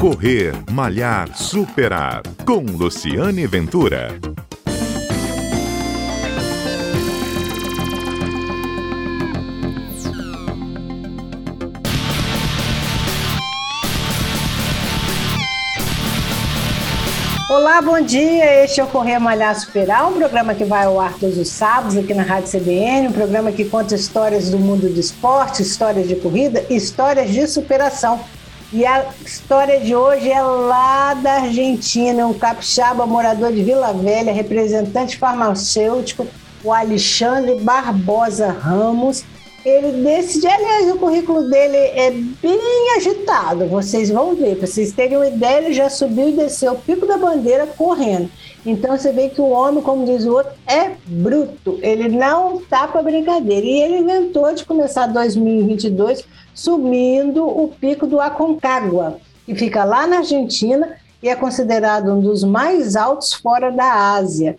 Correr, Malhar, Superar. Com Luciane Ventura. Olá, bom dia. Este é o Correr Malhar Superar, um programa que vai ao ar todos os sábados aqui na Rádio CBN, um programa que conta histórias do mundo do esporte, histórias de corrida histórias de superação. E a história de hoje é lá da Argentina, um capixaba morador de Vila Velha, representante farmacêutico, o Alexandre Barbosa Ramos, ele decide, aliás, o currículo dele é bem agitado, vocês vão ver. Para vocês terem uma ideia, ele já subiu e desceu o pico da bandeira correndo. Então você vê que o homem, como diz o outro, é bruto. Ele não tá para brincadeira. E ele inventou de começar 2022 subindo o pico do Aconcagua, que fica lá na Argentina e é considerado um dos mais altos fora da Ásia.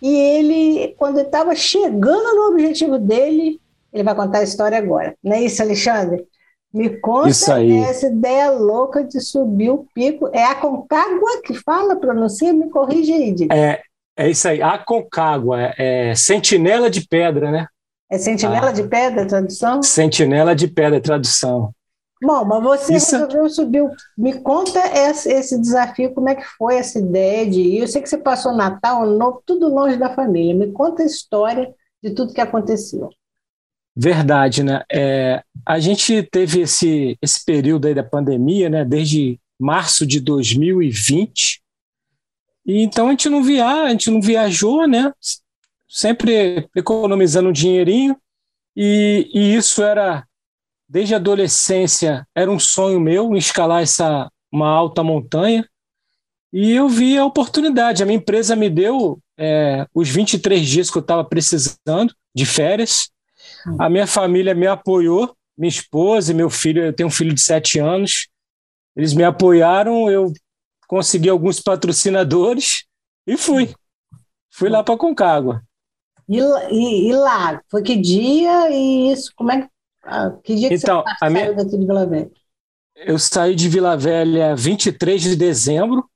E ele, quando estava chegando no objetivo dele, ele vai contar a história agora. Não é isso, Alexandre? Me conta essa ideia louca de subir o pico. É a Concagua que fala, pronuncia? Me corrige aí. É, é isso aí. A Concagua é, é sentinela de pedra, né? É sentinela ah, de pedra a tradução? Sentinela de pedra, tradução. Bom, mas você isso... resolveu subir. Me conta esse, esse, desafio, como é que foi essa ideia de ir? Eu sei que você passou Natal, Ano Novo, tudo longe da família. Me conta a história de tudo que aconteceu. Verdade, né? É, a gente teve esse, esse período aí da pandemia, né? Desde março de 2020. E então a gente não via, a gente não viajou, né? Sempre economizando um dinheirinho. E, e isso era, desde a adolescência, era um sonho meu escalar essa uma alta montanha. E eu vi a oportunidade. A minha empresa me deu é, os 23 dias que eu estava precisando de férias a minha família me apoiou, minha esposa e meu filho, eu tenho um filho de sete anos, eles me apoiaram, eu consegui alguns patrocinadores e fui. Fui lá para Concagua. E, e, e, lá, foi que dia e isso, como é que, ah, que dia que então, você saiu minha, daqui de Vila Velha? Eu saí de Vila Velha 23 de dezembro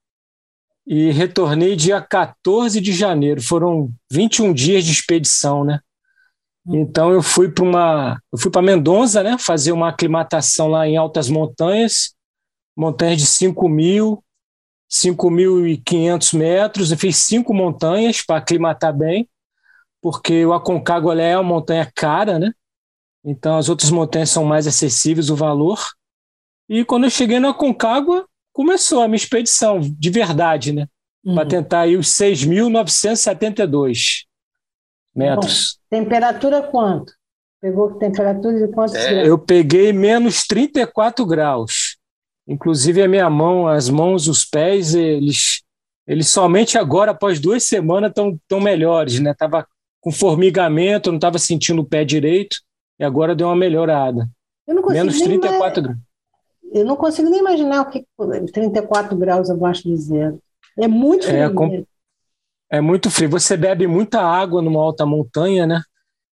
e retornei dia 14 de janeiro. Foram 21 dias de expedição, né? Então eu fui para uma, eu fui para Mendonça, né, fazer uma aclimatação lá em altas montanhas, montanhas de 5 mil, 5.500 metros. Eu fiz cinco montanhas para aclimatar bem, porque o Aconcagua é uma montanha cara, né? Então as outras montanhas são mais acessíveis o valor. E quando eu cheguei no Aconcagua, começou a minha expedição de verdade, né? Uhum. Para tentar ir os 6.972 metros. Bom, temperatura quanto? Pegou temperatura de quantos é, graus? Eu peguei menos 34 graus. Inclusive a minha mão, as mãos, os pés, eles, eles somente agora, após duas semanas, estão tão melhores, né? Tava com formigamento, não estava sentindo o pé direito, e agora deu uma melhorada. Menos 34 graus. Eu não consigo nem imaginar o que 34 graus abaixo de zero. É muito frio. É, com, é muito frio. Você bebe muita água numa alta montanha, né?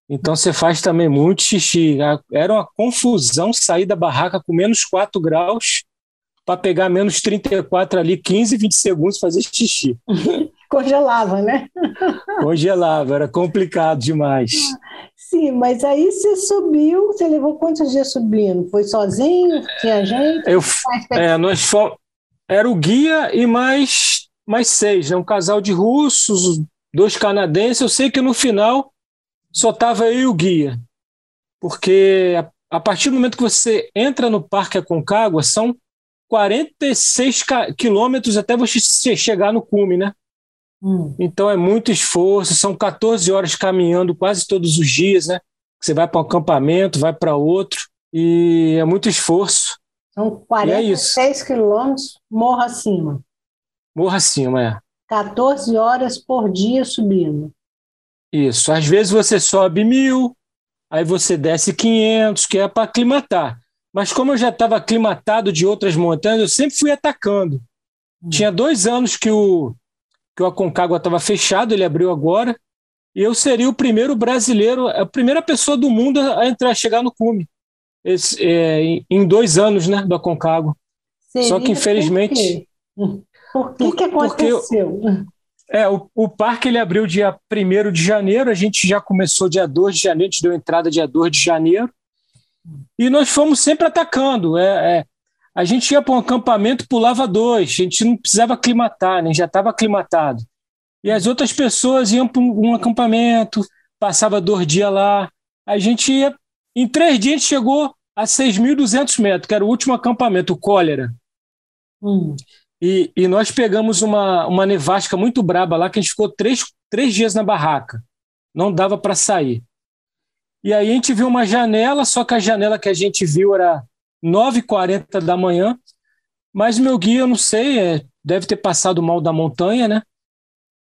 Então você faz também muito xixi. Era uma confusão sair da barraca com menos 4 graus para pegar menos 34 ali, 15, 20 segundos fazer xixi. Congelava, né? Congelava, era complicado demais. Sim, mas aí você subiu, você levou quantos dias subindo? Foi sozinho? Tinha gente? Eu, é, nós fomos, era o guia e mais mais seis, né? um casal de russos, dois canadenses. Eu sei que no final só estava eu e o guia, porque a, a, partir do momento que você entra no Parque Aconcagua, são 46 quilômetros até você chegar no cume, né? Hum. Então é muito esforço, são 14 horas caminhando quase todos os dias, né? Você vai para um acampamento, vai para outro, e é muito esforço. São 46 é quilômetros morro acima. Morro acima, é. 14 horas por dia subindo. Isso. Às vezes você sobe mil, aí você desce 500, que é para aclimatar. Mas como eu já estava aclimatado de outras montanhas, eu sempre fui atacando. Hum. Tinha dois anos que o, que o Aconcagua estava fechado, ele abriu agora, e eu seria o primeiro brasileiro, a primeira pessoa do mundo a entrar, a chegar no cume. Esse, é, em dois anos né, do Aconcagua. Seria Só que infelizmente. Por, que, que aconteceu? Porque, é, o, o parque ele abriu dia 1 de janeiro, a gente já começou dia 2 de janeiro, a gente deu entrada dia 2 de janeiro. E nós fomos sempre atacando. É, é a gente ia para um acampamento, pulava dois, a gente não precisava aclimatar, né? já estava aclimatado. E as outras pessoas iam para um acampamento, passava dois dias lá. A gente ia, em três dias, a gente chegou a 6.200 metros, que era o último acampamento, o Cólera. Hum. E, e, nós pegamos uma, uma nevasca muito braba lá, que a gente ficou três, três dias na barraca. Não dava para sair. E aí a gente viu uma janela, só que a janela que a gente viu era 9h40 da manhã, mas meu guia, eu não sei, é, deve ter passado mal da montanha, né?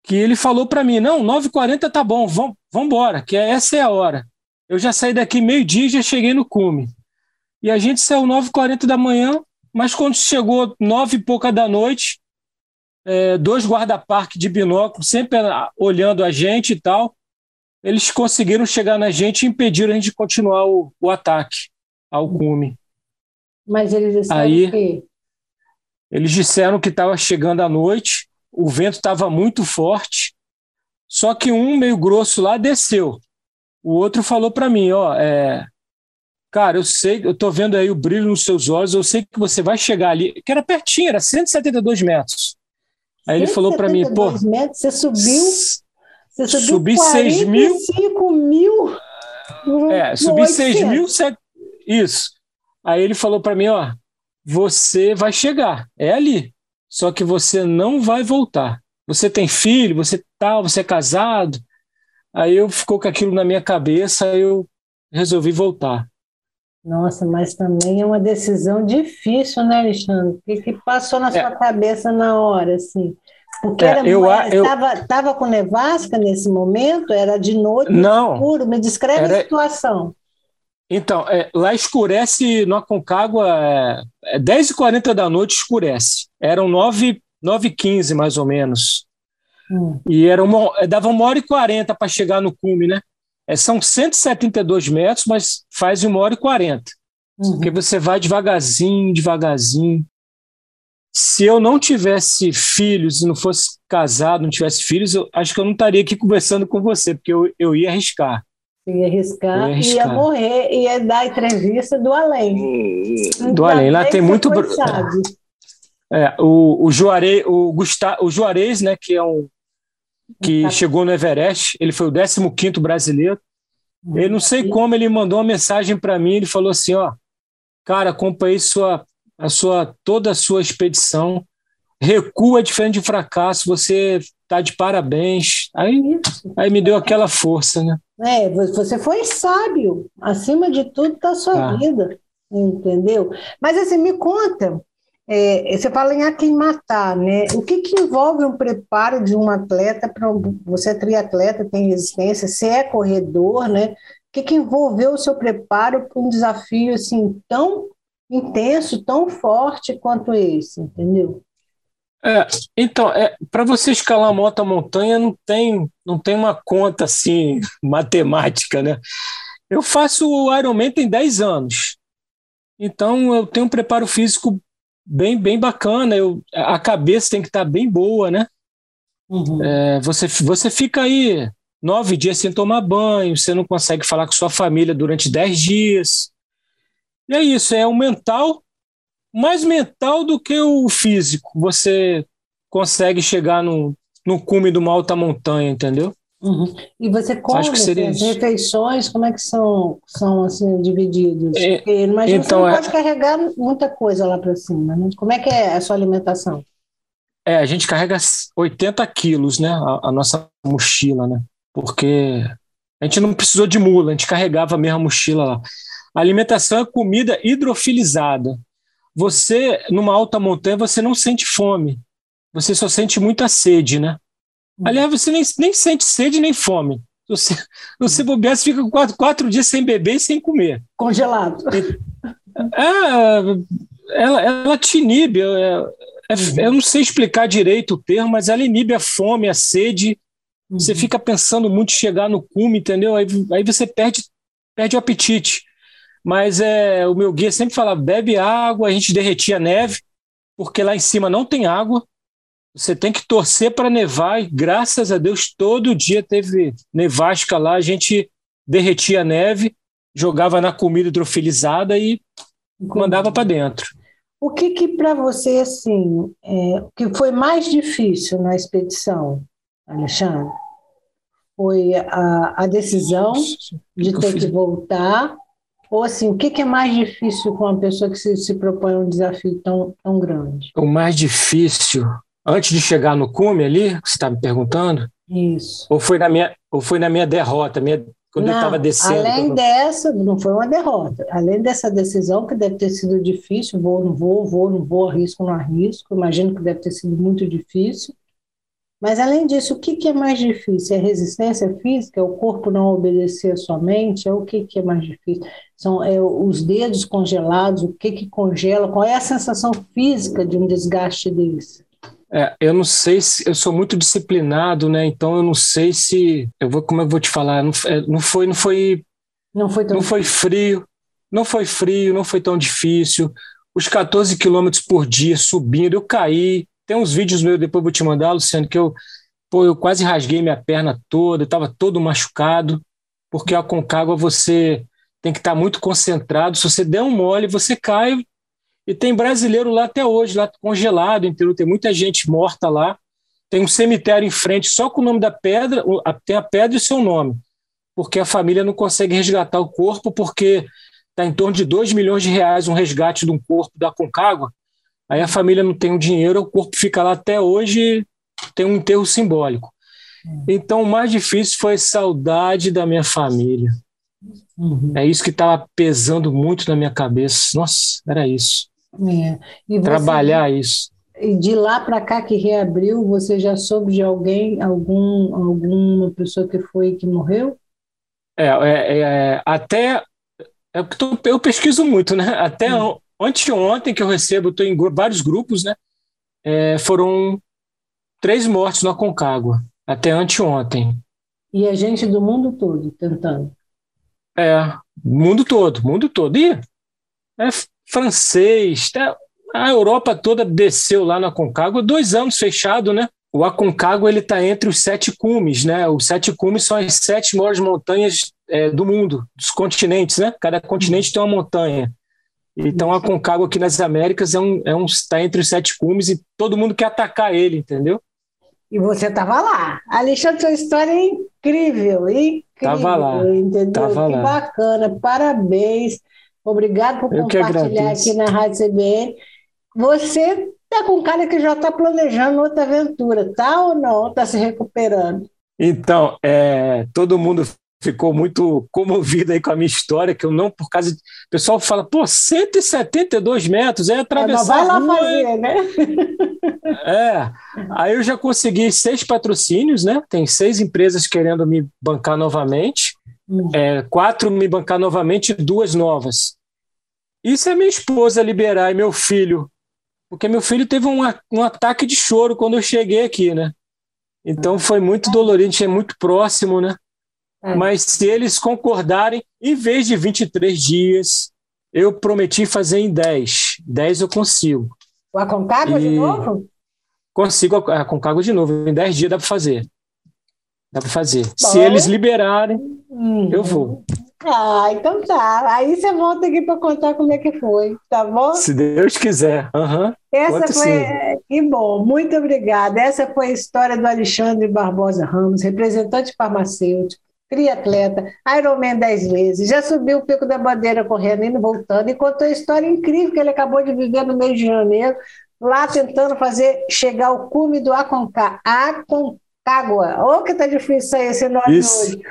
Que ele falou para mim: não, 9h40 tá bom, vamos embora, que essa é a hora. Eu já saí daqui meio-dia e já cheguei no cume. E a gente saiu 9h40 da manhã, mas quando chegou nove e pouca da noite, é, dois guarda-parque de binóculo, sempre olhando a gente e tal, eles conseguiram chegar na gente e impediram a gente de continuar o, o ataque ao cume. Mas eles disseram Aí, que... Eles disseram que estava chegando a noite, o vento estava muito forte, só que um meio grosso lá desceu. O outro falou para mim, ó, é, cara, eu sei, eu tô vendo aí o brilho nos seus olhos, eu sei que você vai chegar ali, que era pertinho, era 172 metros. Aí ele falou para mim, pô, metros, você subiu, você subiu subi 6 mil, mil, é, subi 6 mil, isso. Aí ele falou para mim, ó, você vai chegar, é ali. Só que você não vai voltar. Você tem filho, você tá, você é casado. Aí eu ficou com aquilo na minha cabeça, aí eu resolvi voltar. Nossa, mas também é uma decisão difícil, né, Alexandre? O que, que passou na é. sua cabeça na hora, assim? Porque é, era, eu, estava, eu... Tava com nevasca nesse momento? Era de noite, não, escuro? Me descreve era... a situação. Então, é, lá escurece no Aconcagua, é, é 10h40 da noite escurece. Eram 9 h mais ou menos. Hum. E era uma, é, dava uma hora e 40 para chegar no cume, né? É, são 172 metros, mas faz uma hora e 40. Uhum. Porque você vai devagarzinho, devagarzinho. Se eu não tivesse filhos e não fosse casado, não tivesse filhos, eu acho que eu não estaria aqui conversando com você, porque eu, eu ia arriscar. Ia arriscar, ia arriscar, ia morrer, ia dar entrevista do além. Do além, lá tem muito. É, o, o, Juarez, o, Gustavo, o Juarez, né, que é um que tá. chegou no Everest, ele foi o 15 brasileiro. Ele não sei como ele mandou uma mensagem para mim, ele falou assim, ó, cara, acompanhei sua a sua toda a sua expedição. Recua é diferente de fracasso, você tá de parabéns. Aí, aí me deu aquela força, né? É, você foi sábio, acima de tudo da sua ah. vida, entendeu? Mas assim, me conta, é, você fala em aclimatar, né? O que, que envolve um preparo de um atleta para você é triatleta, tem resistência, você é corredor, né? O que, que envolveu o seu preparo para um desafio assim tão intenso, tão forte quanto esse, entendeu? É, então, é, para você escalar moto montanha não tem, não tem uma conta assim matemática, né? Eu faço o Ironman tem 10 anos. Então eu tenho um preparo físico bem, bem bacana. Eu, a cabeça tem que estar tá bem boa, né? Uhum. É, você, você fica aí nove dias sem tomar banho, você não consegue falar com sua família durante dez dias. E é isso, é o mental mais mental do que o físico. Você consegue chegar no, no cume de uma alta montanha, entendeu? Uhum. E você come Acho que seria as refeições, como é que são, são assim, divididas? É, Porque imagina então, você não é... pode carregar muita coisa lá para cima, né? Como é que é a sua alimentação? É, a gente carrega 80 quilos, né? A, a, nossa mochila, né? Porque a gente não precisou de mula, a gente carregava a mesma mochila lá. A alimentação é comida hidrofilizada você, numa alta montanha, você não sente fome. Você só sente muita sede, né? Uhum. Aliás, você nem, nem sente sede nem fome. Você, você bobear, você fica quatro, quatro dias sem beber e sem comer. Congelado. É, ela, ela te inibe. É, é, eu não sei explicar direito o termo, mas ela inibe a fome, a sede. Uhum. Você fica pensando muito em chegar no cume, entendeu? Aí, aí você perde, perde o apetite. Mas é, o meu guia sempre falava: bebe água, a gente derretia neve. porque lá em cima não tem água, você tem que torcer para nevar, e graças a Deus todo dia teve nevasca lá, a gente derretia a neve, jogava na comida hidrofilizada e mandava para dentro. O que que para você assim, é, que foi mais difícil na expedição, Alexandre? Foi a, a decisão de ter que voltar ou assim, o que, que é mais difícil com uma pessoa que se, se propõe a um desafio tão, tão grande? O mais difícil, antes de chegar no cume ali, que você está me perguntando? Isso. Ou foi na minha, ou foi na minha derrota, minha, quando não, eu estava descendo? Além dessa, não foi uma derrota. Além dessa decisão, que deve ter sido difícil, vou, não vou, vou, não vou, arrisco, não arrisco, imagino que deve ter sido muito difícil. Mas, além disso, o que, que é mais difícil? É resistência física? É o corpo não obedecer à sua mente? É o que, que é mais difícil? São é, os dedos congelados? O que, que congela? Qual é a sensação física de um desgaste desse? É, eu não sei se eu sou muito disciplinado, né? Então eu não sei se eu vou como eu vou te falar. Não, é, não foi, não foi, não foi, tão... não foi frio, não foi frio, não foi tão difícil. Os 14 quilômetros por dia subindo, eu caí, tem uns vídeos meus, depois vou te mandar, Luciano, que eu, pô, eu quase rasguei minha perna toda, estava todo machucado, porque a Concagua você tem que estar tá muito concentrado. Se você der um mole, você cai. E tem brasileiro lá até hoje, lá congelado, entendeu? Tem muita gente morta lá. Tem um cemitério em frente só com o nome da pedra, tem a pedra e o seu nome, porque a família não consegue resgatar o corpo, porque está em torno de 2 milhões de reais um resgate de um corpo da Concagua. Aí a família não tem o dinheiro, o corpo fica lá até hoje, tem um enterro simbólico. Uhum. Então, o mais difícil foi saudade da minha família. Uhum. É isso que estava pesando muito na minha cabeça. Nossa, era isso. É. Você, Trabalhar isso. E de lá para cá que reabriu, você já soube de alguém, algum, alguma pessoa que foi que morreu? É, é, é até é eu, eu pesquiso muito, né? Até uhum. Anteontem que eu recebo, estou em vários grupos, né? É, foram três mortes na Concagua, até anteontem. E a gente do mundo todo tentando. É, mundo todo, mundo todo. E é francês, tá, a Europa toda desceu lá na Concagua, dois anos fechado, né? O Aconcagua ele está entre os sete cumes, né? Os sete cumes são as sete maiores montanhas é, do mundo, dos continentes, né? Cada continente tem uma montanha. Então a Concagua aqui nas Américas é um, é um está entre os sete cumes e todo mundo quer atacar ele, entendeu? E você estava lá. Alexandre, sua história é incrível, incrível. Tava lá. Entendeu? Tava que lá. bacana. Parabéns. Obrigado por Eu compartilhar aqui na Rádio CBN. Você está com cara que já está planejando outra aventura, tá ou não? Está se recuperando? Então, é, todo mundo ficou muito comovido aí com a minha história, que eu não, por causa de... O pessoal fala, pô, 172 metros, é atravessar. É, vai lá fazer, né? É. Aí eu já consegui seis patrocínios, né? Tem seis empresas querendo me bancar novamente, hum. é, quatro me bancar novamente e duas novas. Isso é minha esposa liberar e meu filho. Porque meu filho teve um, um ataque de choro quando eu cheguei aqui, né? Então foi muito dolorido, a é muito próximo, né? É. Mas se eles concordarem, em vez de 23 dias, eu prometi fazer em 10. 10 eu consigo. O Aconcagua e... de novo? Consigo a Aconcagua de novo. Em 10 dias dá para fazer. Dá para fazer. Bom. Se eles liberarem, uhum. eu vou. Ah, então tá. Aí você volta aqui para contar como é que foi, tá bom? Se Deus quiser. Uhum. Essa Conto foi. Sim. Que bom, muito obrigada. Essa foi a história do Alexandre Barbosa Ramos, representante farmacêutico, triatleta, Ironman 10 vezes, já subiu o Pico da Bandeira correndo, indo voltando, e contou a história incrível que ele acabou de viver no mês de janeiro, lá tentando fazer chegar ao cume do Aconcagua. Aconcagua. Oh, que tá difícil sair esse nome Isso. hoje.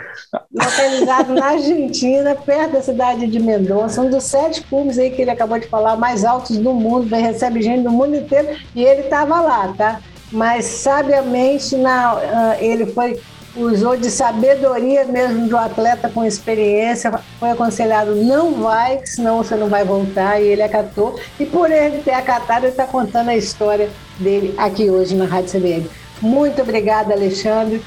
Localizado na Argentina, perto da cidade de Mendonça, um dos sete cumes aí que ele acabou de falar, mais altos do mundo, recebe gente do mundo inteiro, e ele estava lá, tá? Mas sabiamente na, uh, ele foi usou de sabedoria mesmo do atleta com experiência, foi aconselhado não vai, senão você não vai voltar, e ele acatou. E por ele ter acatado, ele está contando a história dele aqui hoje na Rádio CBN. Muito obrigada, Alexandre.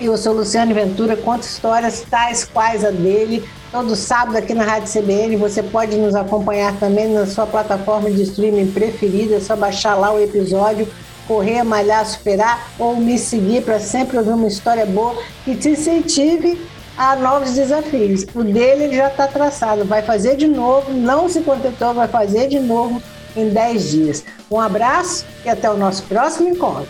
Eu sou Luciane Ventura, conto histórias tais quais a dele, todo sábado aqui na Rádio CBN. Você pode nos acompanhar também na sua plataforma de streaming preferida. É só baixar lá o episódio, correr, malhar, superar ou me seguir para sempre ouvir uma história boa que te incentive a novos desafios. O dele ele já está traçado, vai fazer de novo, não se contentou, vai fazer de novo em 10 dias. Um abraço e até o nosso próximo encontro.